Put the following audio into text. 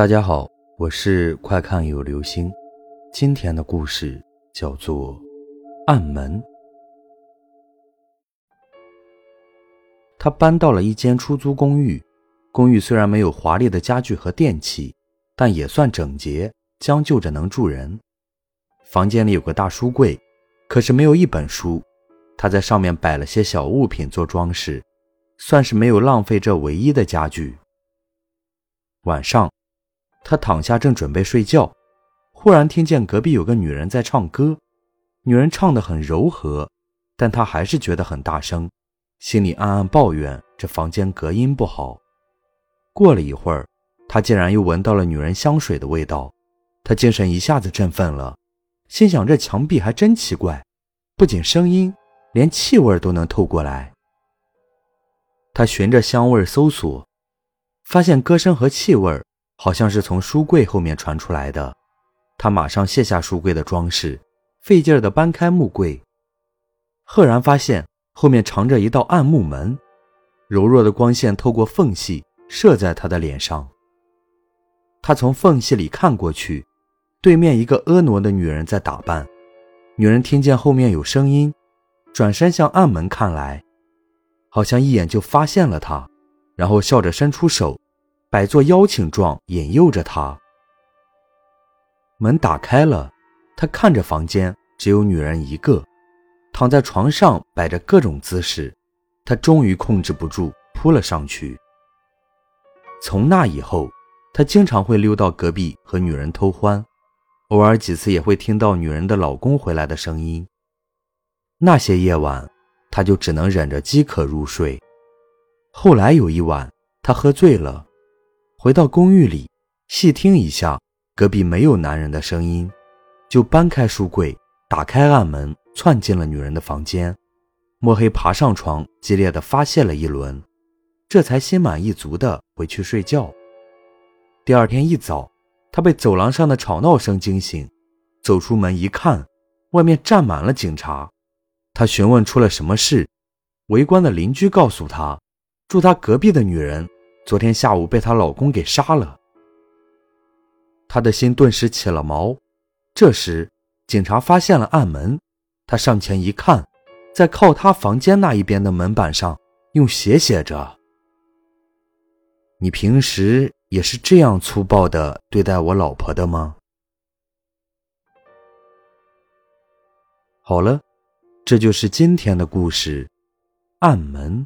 大家好，我是快看有流星。今天的故事叫做《暗门》。他搬到了一间出租公寓，公寓虽然没有华丽的家具和电器，但也算整洁，将就着能住人。房间里有个大书柜，可是没有一本书。他在上面摆了些小物品做装饰，算是没有浪费这唯一的家具。晚上。他躺下，正准备睡觉，忽然听见隔壁有个女人在唱歌。女人唱得很柔和，但他还是觉得很大声，心里暗暗抱怨这房间隔音不好。过了一会儿，他竟然又闻到了女人香水的味道，他精神一下子振奋了，心想这墙壁还真奇怪，不仅声音，连气味都能透过来。他循着香味搜索，发现歌声和气味。好像是从书柜后面传出来的，他马上卸下书柜的装饰，费劲儿地搬开木柜，赫然发现后面藏着一道暗木门，柔弱的光线透过缝隙射在他的脸上。他从缝隙里看过去，对面一个婀娜的女人在打扮。女人听见后面有声音，转身向暗门看来，好像一眼就发现了他，然后笑着伸出手。摆作邀请状，引诱着他。门打开了，他看着房间，只有女人一个，躺在床上，摆着各种姿势。他终于控制不住，扑了上去。从那以后，他经常会溜到隔壁和女人偷欢，偶尔几次也会听到女人的老公回来的声音。那些夜晚，他就只能忍着饥渴入睡。后来有一晚，他喝醉了。回到公寓里，细听一下，隔壁没有男人的声音，就搬开书柜，打开暗门，窜进了女人的房间，摸黑爬上床，激烈的发泄了一轮，这才心满意足的回去睡觉。第二天一早，他被走廊上的吵闹声惊醒，走出门一看，外面站满了警察。他询问出了什么事，围观的邻居告诉他，住他隔壁的女人。昨天下午被她老公给杀了，她的心顿时起了毛。这时，警察发现了暗门，他上前一看，在靠他房间那一边的门板上用血写着：“你平时也是这样粗暴的对待我老婆的吗？”好了，这就是今天的故事，暗门。